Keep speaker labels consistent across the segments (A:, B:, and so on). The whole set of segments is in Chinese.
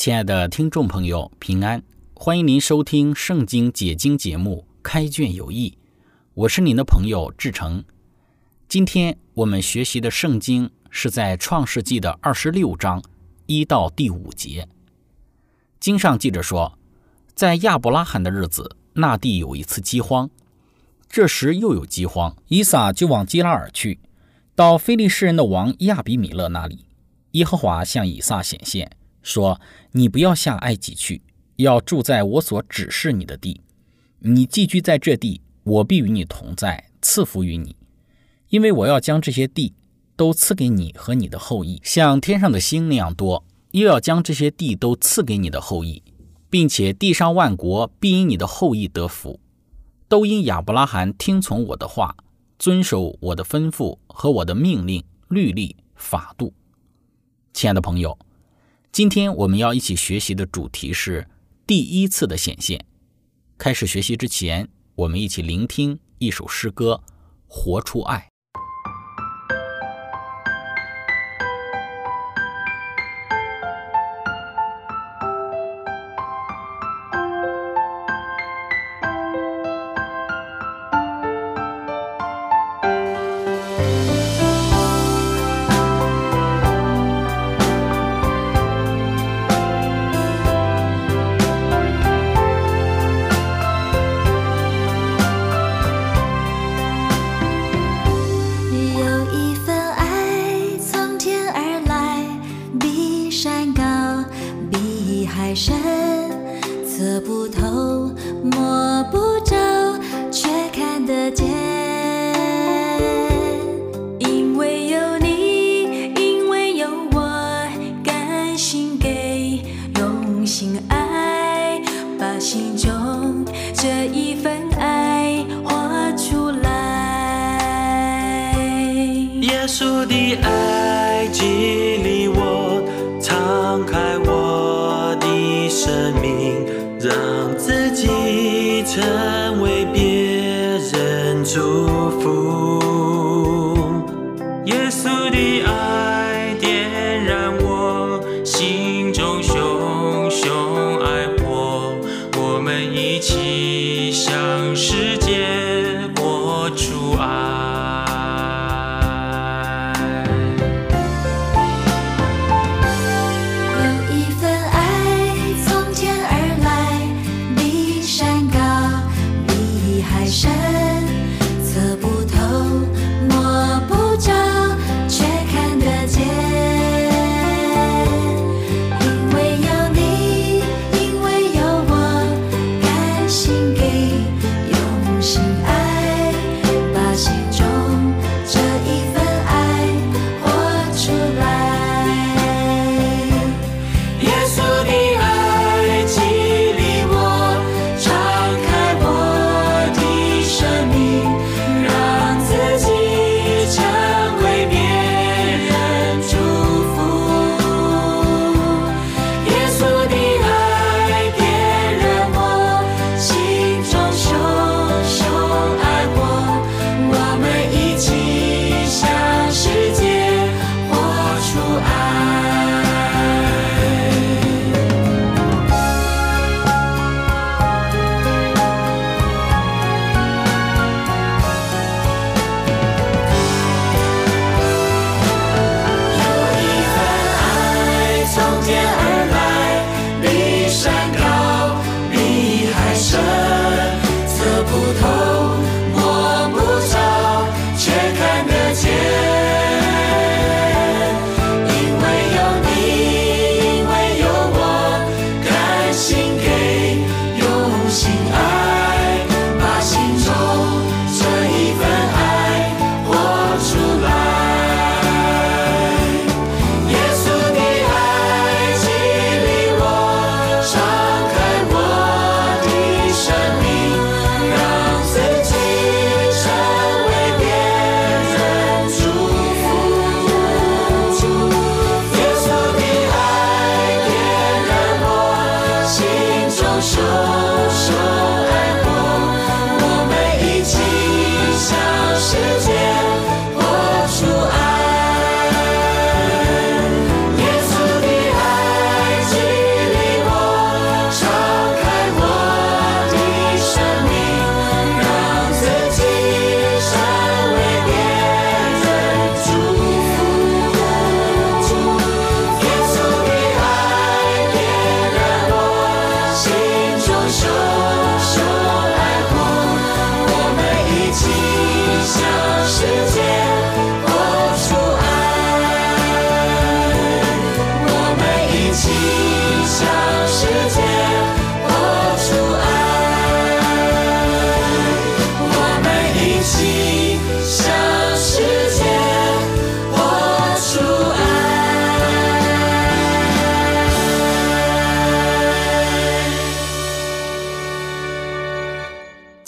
A: 亲爱的听众朋友，平安！欢迎您收听《圣经解经》节目《开卷有益》，我是您的朋友志成。今天我们学习的圣经是在《创世纪》的二十六章一到第五节。经上记着说，在亚伯拉罕的日子，那地有一次饥荒。这时又有饥荒，以撒就往基拉尔去，到非利士人的王亚比米勒那里。耶和华向以撒显现。说：“你不要下埃及去，要住在我所指示你的地。你寄居在这地，我必与你同在，赐福于你。因为我要将这些地都赐给你和你的后裔，像天上的星那样多；又要将这些地都赐给你的后裔，并且地上万国必因你的后裔得福，都因亚伯拉罕听从我的话，遵守我的吩咐和我的命令、律例、法度。”亲爱的朋友。今天我们要一起学习的主题是第一次的显现。开始学习之前，我们一起聆听一首诗歌《活出爱》。
B: 太深，测不透，摸不着，却看得见。
A: 情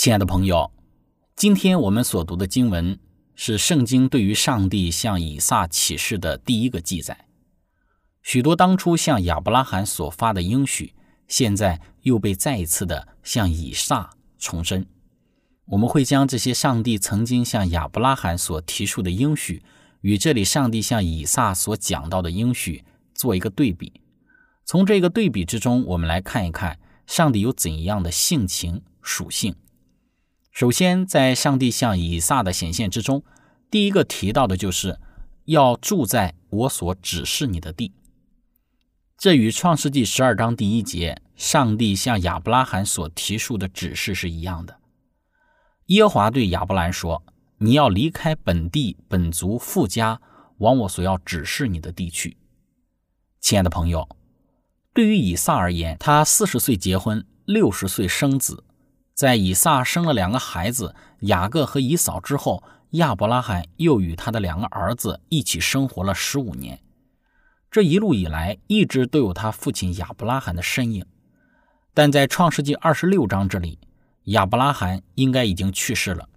A: 亲爱的朋友，今天我们所读的经文是圣经对于上帝向以撒启示的第一个记载。许多当初向亚伯拉罕所发的应许，现在又被再一次的向以撒重申。我们会将这些上帝曾经向亚伯拉罕所提出的应许，与这里上帝向以撒所讲到的应许做一个对比。从这个对比之中，我们来看一看上帝有怎样的性情属性。首先，在上帝向以撒的显现之中，第一个提到的就是要住在我所指示你的地。这与创世纪十二章第一节上帝向亚伯拉罕所提出的指示是一样的。耶和华对亚伯兰说：“你要离开本地本族富家，往我所要指示你的地去。”亲爱的朋友，对于以撒而言，他四十岁结婚，六十岁生子。在以撒生了两个孩子雅各和以扫之后，亚伯拉罕又与他的两个儿子一起生活了十五年。这一路以来，一直都有他父亲亚伯拉罕的身影。但在创世纪二十六章这里，亚伯拉罕应该已经去世了。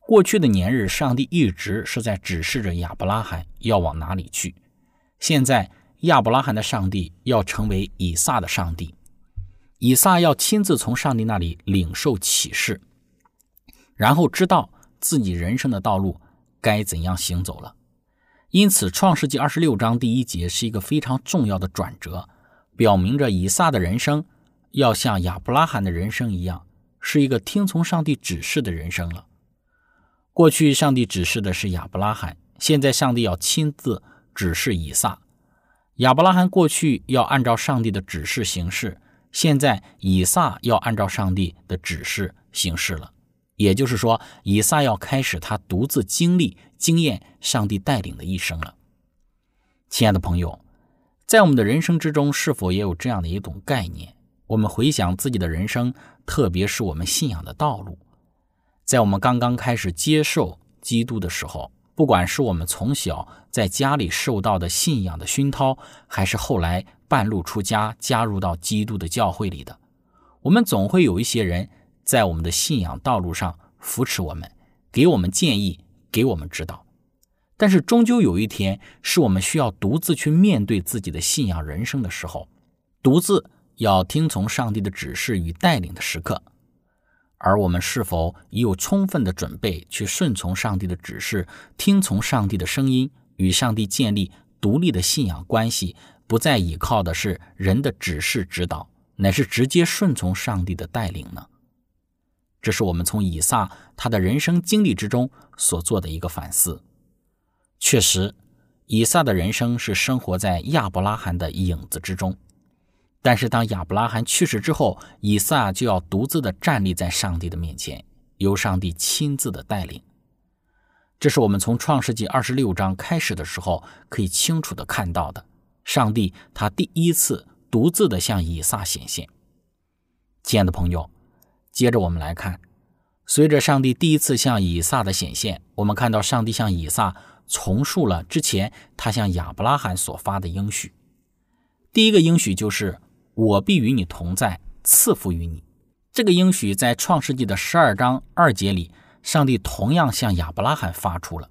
A: 过去的年日，上帝一直是在指示着亚伯拉罕要往哪里去。现在，亚伯拉罕的上帝要成为以撒的上帝。以撒要亲自从上帝那里领受启示，然后知道自己人生的道路该怎样行走了。因此，《创世纪》二十六章第一节是一个非常重要的转折，表明着以撒的人生要像亚伯拉罕的人生一样，是一个听从上帝指示的人生了。过去，上帝指示的是亚伯拉罕，现在上帝要亲自指示以撒。亚伯拉罕过去要按照上帝的指示行事。现在以撒要按照上帝的指示行事了，也就是说，以撒要开始他独自经历、经验上帝带领的一生了。亲爱的朋友，在我们的人生之中，是否也有这样的一种概念？我们回想自己的人生，特别是我们信仰的道路，在我们刚刚开始接受基督的时候。不管是我们从小在家里受到的信仰的熏陶，还是后来半路出家加入到基督的教会里的，我们总会有一些人在我们的信仰道路上扶持我们，给我们建议，给我们指导。但是终究有一天，是我们需要独自去面对自己的信仰人生的时候，独自要听从上帝的指示与带领的时刻。而我们是否已有充分的准备去顺从上帝的指示，听从上帝的声音，与上帝建立独立的信仰关系，不再依靠的是人的指示指导，乃是直接顺从上帝的带领呢？这是我们从以撒他的人生经历之中所做的一个反思。确实，以撒的人生是生活在亚伯拉罕的影子之中。但是，当亚伯拉罕去世之后，以撒就要独自的站立在上帝的面前，由上帝亲自的带领。这是我们从创世纪二十六章开始的时候可以清楚的看到的。上帝他第一次独自的向以撒显现。亲爱的朋友，接着我们来看，随着上帝第一次向以撒的显现，我们看到上帝向以撒重述了之前他向亚伯拉罕所发的应许。第一个应许就是。我必与你同在，赐福于你。这个应许在创世纪的十二章二节里，上帝同样向亚伯拉罕发出了。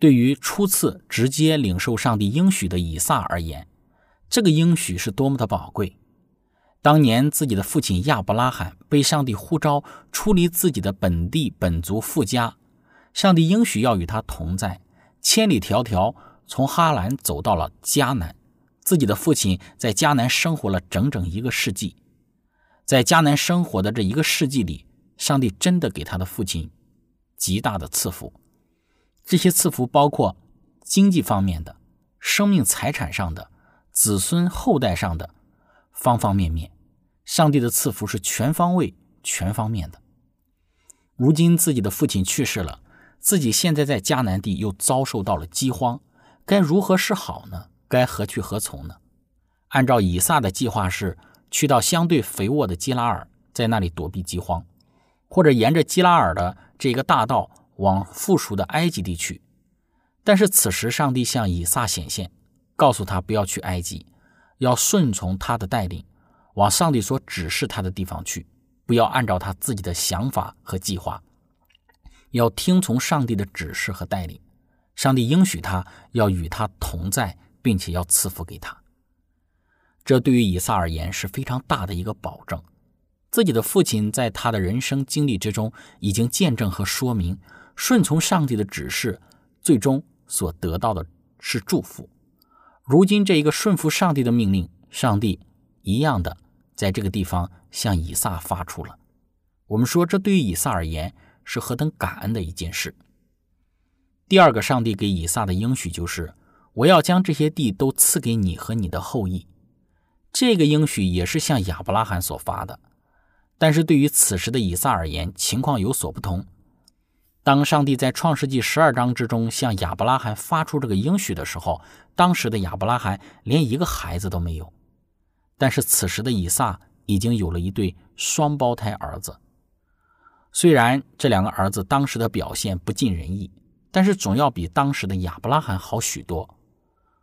A: 对于初次直接领受上帝应许的以撒而言，这个应许是多么的宝贵。当年自己的父亲亚伯拉罕被上帝呼召出离自己的本地本族富家，上帝应许要与他同在，千里迢迢从哈兰走到了迦南。自己的父亲在迦南生活了整整一个世纪，在迦南生活的这一个世纪里，上帝真的给他的父亲极大的赐福。这些赐福包括经济方面的、生命财产上的、子孙后代上的方方面面。上帝的赐福是全方位、全方面的。如今自己的父亲去世了，自己现在在迦南地又遭受到了饥荒，该如何是好呢？该何去何从呢？按照以撒的计划是去到相对肥沃的基拉尔，在那里躲避饥荒，或者沿着基拉尔的这个大道往附属的埃及地去。但是此时，上帝向以撒显现，告诉他不要去埃及，要顺从他的带领，往上帝所指示他的地方去，不要按照他自己的想法和计划，要听从上帝的指示和带领。上帝应许他要与他同在，并且要赐福给他。这对于以撒而言是非常大的一个保证。自己的父亲在他的人生经历之中，已经见证和说明，顺从上帝的指示，最终所得到的是祝福。如今这一个顺服上帝的命令，上帝一样的在这个地方向以撒发出了。我们说，这对于以撒而言是何等感恩的一件事。第二个，上帝给以撒的应许就是：我要将这些地都赐给你和你的后裔。这个应许也是向亚伯拉罕所发的。但是对于此时的以撒而言，情况有所不同。当上帝在创世纪十二章之中向亚伯拉罕发出这个应许的时候，当时的亚伯拉罕连一个孩子都没有。但是此时的以撒已经有了一对双胞胎儿子。虽然这两个儿子当时的表现不尽人意，但是总要比当时的亚伯拉罕好许多。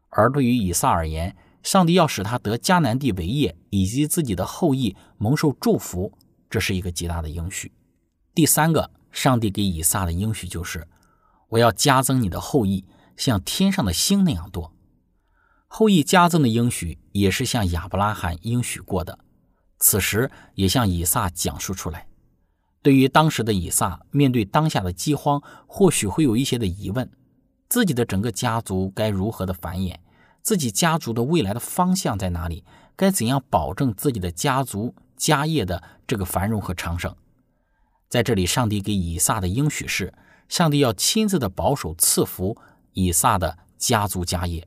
A: 而对于以撒而言，上帝要使他得迦南地为业，以及自己的后裔蒙受祝福。这是一个极大的应许。第三个，上帝给以撒的应许就是：我要加增你的后裔，像天上的星那样多。后裔加增的应许也是向亚伯拉罕应许过的，此时也向以撒讲述出来。对于当时的以撒，面对当下的饥荒，或许会有一些的疑问：自己的整个家族该如何的繁衍？自己家族的未来的方向在哪里？该怎样保证自己的家族？家业的这个繁荣和昌盛，在这里，上帝给以撒的应许是：上帝要亲自的保守赐福以撒的家族家业。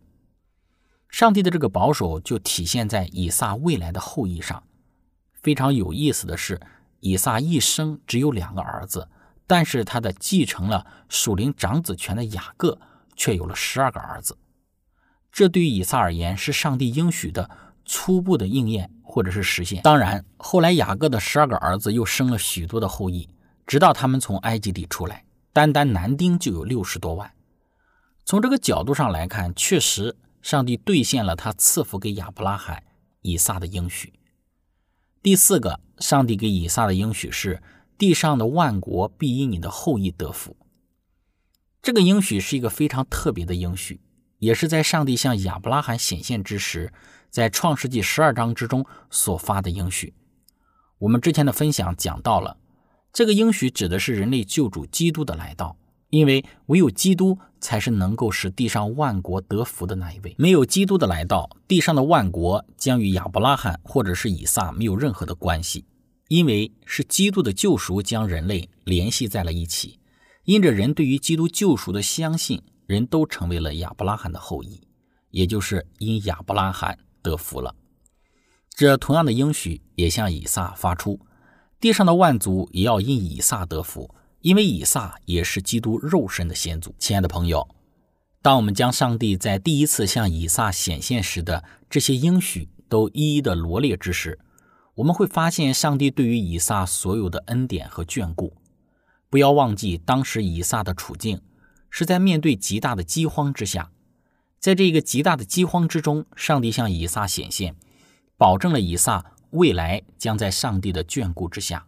A: 上帝的这个保守就体现在以撒未来的后裔上。非常有意思的是，以撒一生只有两个儿子，但是他的继承了属灵长子权的雅各却有了十二个儿子。这对于以撒而言是上帝应许的初步的应验。或者是实现。当然，后来雅各的十二个儿子又生了许多的后裔，直到他们从埃及地出来，单单男丁就有六十多万。从这个角度上来看，确实上帝兑现了他赐福给亚伯拉罕、以撒的应许。第四个，上帝给以撒的应许是：地上的万国必因你的后裔得福。这个应许是一个非常特别的应许，也是在上帝向亚伯拉罕显现之时。在创世纪十二章之中所发的应许，我们之前的分享讲到了，这个应许指的是人类救主基督的来到，因为唯有基督才是能够使地上万国得福的那一位。没有基督的来到，地上的万国将与亚伯拉罕或者是以撒没有任何的关系，因为是基督的救赎将人类联系在了一起。因着人对于基督救赎的相信，人都成为了亚伯拉罕的后裔，也就是因亚伯拉罕。得福了，这同样的应许也向以撒发出，地上的万族也要因以撒得福，因为以撒也是基督肉身的先祖。亲爱的朋友，当我们将上帝在第一次向以撒显现时的这些应许都一一的罗列之时，我们会发现上帝对于以撒所有的恩典和眷顾。不要忘记，当时以撒的处境是在面对极大的饥荒之下。在这个极大的饥荒之中，上帝向以撒显现，保证了以撒未来将在上帝的眷顾之下，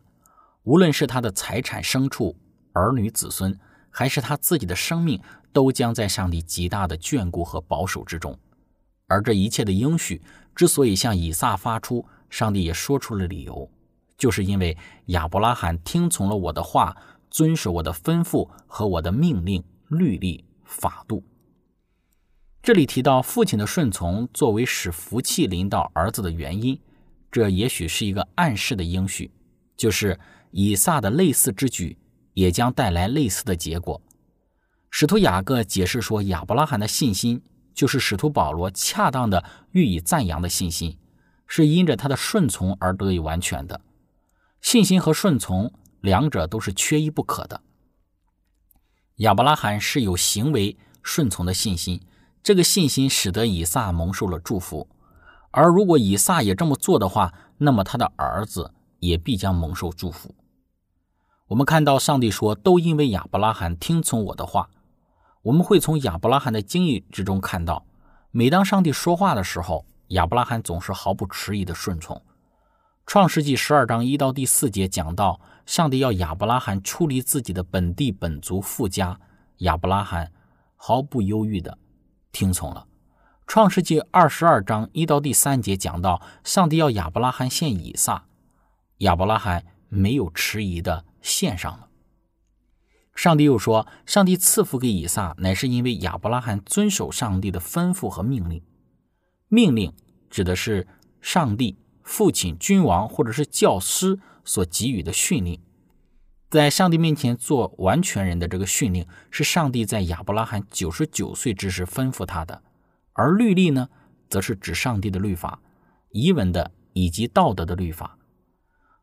A: 无论是他的财产、牲畜、儿女、子孙，还是他自己的生命，都将在上帝极大的眷顾和保守之中。而这一切的应许之所以向以撒发出，上帝也说出了理由，就是因为亚伯拉罕听从了我的话，遵守我的吩咐和我的命令、律例、法度。这里提到父亲的顺从作为使福气临到儿子的原因，这也许是一个暗示的应许，就是以撒的类似之举也将带来类似的结果。使徒雅各解释说，亚伯拉罕的信心就是使徒保罗恰当的予以赞扬的信心，是因着他的顺从而得以完全的。信心和顺从两者都是缺一不可的。亚伯拉罕是有行为顺从的信心。这个信心使得以撒蒙受了祝福，而如果以撒也这么做的话，那么他的儿子也必将蒙受祝福。我们看到上帝说：“都因为亚伯拉罕听从我的话。”我们会从亚伯拉罕的经历之中看到，每当上帝说话的时候，亚伯拉罕总是毫不迟疑的顺从。创世纪十二章一到第四节讲到，上帝要亚伯拉罕出离自己的本地本族富家，亚伯拉罕毫不犹豫的听从了。创世纪二十二章一到第三节讲到，上帝要亚伯拉罕献以撒，亚伯拉罕没有迟疑的献上了。上帝又说，上帝赐福给以撒，乃是因为亚伯拉罕遵守上帝的吩咐和命令。命令指的是上帝。父亲、君王或者是教师所给予的训令，在上帝面前做完全人的这个训令，是上帝在亚伯拉罕九十九岁之时吩咐他的；而律例呢，则是指上帝的律法、遗文的以及道德的律法；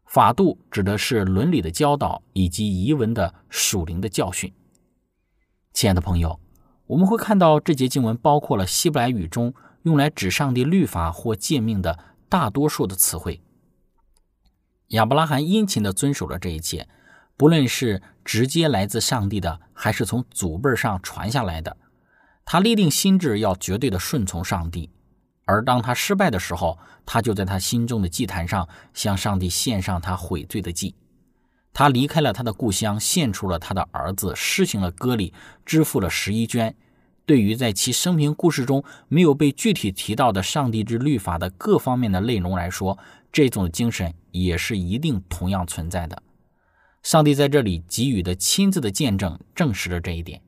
A: 法度指的是伦理的教导以及遗文的属灵的教训。亲爱的朋友，我们会看到这节经文包括了希伯来语中用来指上帝律法或诫命的。大多数的词汇，亚伯拉罕殷勤地遵守了这一切，不论是直接来自上帝的，还是从祖辈上传下来的。他立定心志要绝对的顺从上帝，而当他失败的时候，他就在他心中的祭坛上向上帝献上他悔罪的祭。他离开了他的故乡，献出了他的儿子，施行了割礼，支付了十一捐。对于在其生平故事中没有被具体提到的上帝之律法的各方面的内容来说，这种精神也是一定同样存在的。上帝在这里给予的亲自的见证证实了这一点。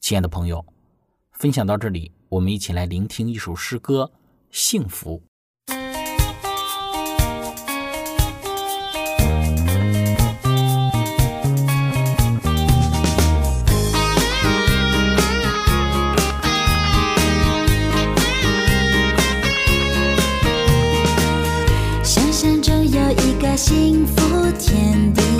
A: 亲爱的朋友，分享到这里，我们一起来聆听一首诗歌《幸福》。
B: 幸福天地，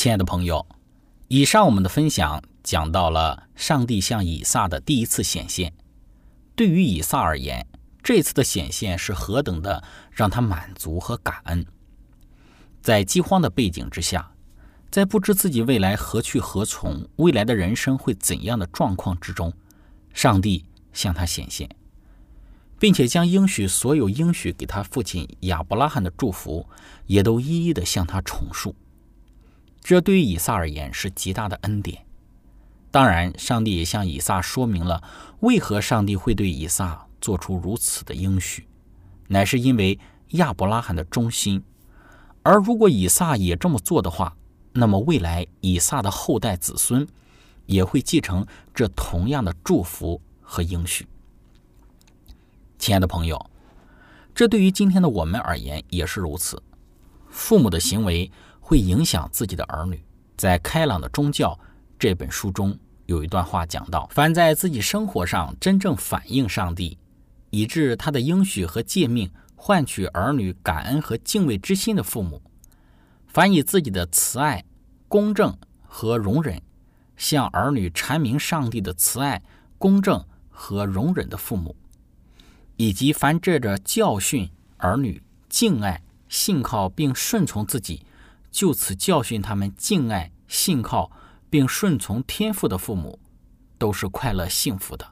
A: 亲爱的朋友，以上我们的分享讲到了上帝向以撒的第一次显现。对于以撒而言，这次的显现是何等的让他满足和感恩。在饥荒的背景之下，在不知自己未来何去何从、未来的人生会怎样的状况之中，上帝向他显现，并且将应许所有应许给他父亲亚伯拉罕的祝福，也都一一的向他重述。这对于以撒而言是极大的恩典。当然，上帝也向以撒说明了为何上帝会对以撒做出如此的应许，乃是因为亚伯拉罕的忠心。而如果以撒也这么做的话，那么未来以撒的后代子孙也会继承这同样的祝福和应许。亲爱的朋友，这对于今天的我们而言也是如此。父母的行为。会影响自己的儿女。在《开朗的宗教》这本书中，有一段话讲到：凡在自己生活上真正反映上帝，以致他的应许和诫命换取儿女感恩和敬畏之心的父母，凡以自己的慈爱、公正和容忍向儿女阐明上帝的慈爱、公正和容忍的父母，以及凡借着教训儿女敬爱、信靠并顺从自己。就此教训他们敬爱、信靠并顺从天父的父母，都是快乐幸福的。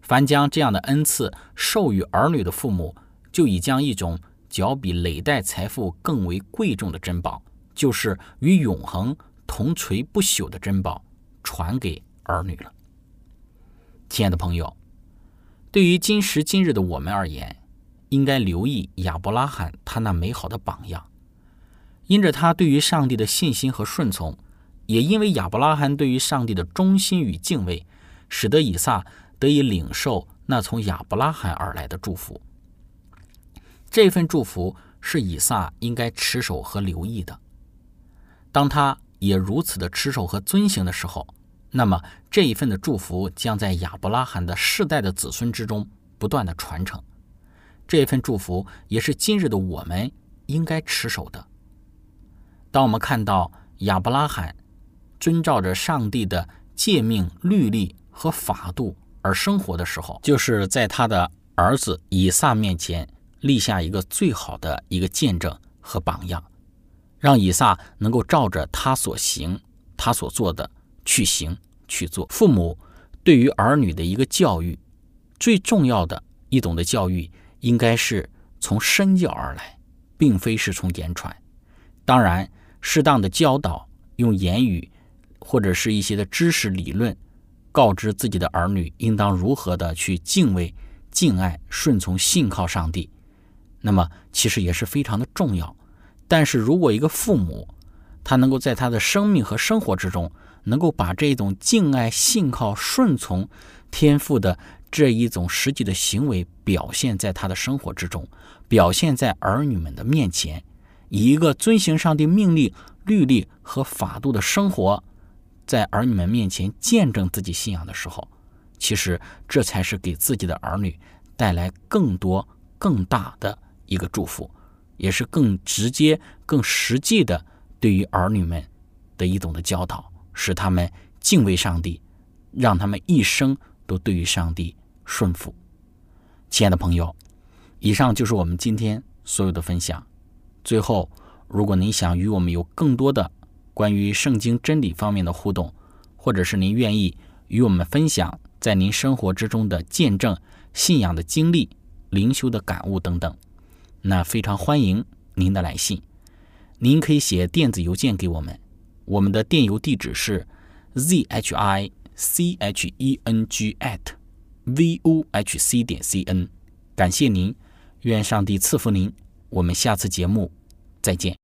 A: 凡将这样的恩赐授予儿女的父母，就已将一种较比累代财富更为贵重的珍宝，就是与永恒同垂不朽的珍宝，传给儿女了。亲爱的朋友，对于今时今日的我们而言，应该留意亚伯拉罕他那美好的榜样。因着他对于上帝的信心和顺从，也因为亚伯拉罕对于上帝的忠心与敬畏，使得以撒得以领受那从亚伯拉罕而来的祝福。这份祝福是以撒应该持守和留意的。当他也如此的持守和遵行的时候，那么这一份的祝福将在亚伯拉罕的世代的子孙之中不断的传承。这份祝福也是今日的我们应该持守的。当我们看到亚伯拉罕遵照着上帝的诫命、律例和法度而生活的时候，就是在他的儿子以撒面前立下一个最好的一个见证和榜样，让以撒能够照着他所行、他所做的去行去做。父母对于儿女的一个教育，最重要的一种的教育，应该是从身教而来，并非是从言传。当然。适当的教导，用言语或者是一些的知识理论，告知自己的儿女应当如何的去敬畏、敬爱、顺从、信靠上帝，那么其实也是非常的重要。但是如果一个父母，他能够在他的生命和生活之中，能够把这种敬爱、信靠、顺从天赋的这一种实际的行为表现在他的生活之中，表现在儿女们的面前。以一个遵行上帝命令、律例和法度的生活，在儿女们面前见证自己信仰的时候，其实这才是给自己的儿女带来更多、更大的一个祝福，也是更直接、更实际的对于儿女们的一种的教导，使他们敬畏上帝，让他们一生都对于上帝顺服。亲爱的朋友，以上就是我们今天所有的分享。最后，如果您想与我们有更多的关于圣经真理方面的互动，或者是您愿意与我们分享在您生活之中的见证、信仰的经历、灵修的感悟等等，那非常欢迎您的来信。您可以写电子邮件给我们，我们的电邮地址是 z h i c h e n g at v o h c 点 c n。感谢您，愿上帝赐福您。我们下次节目再见。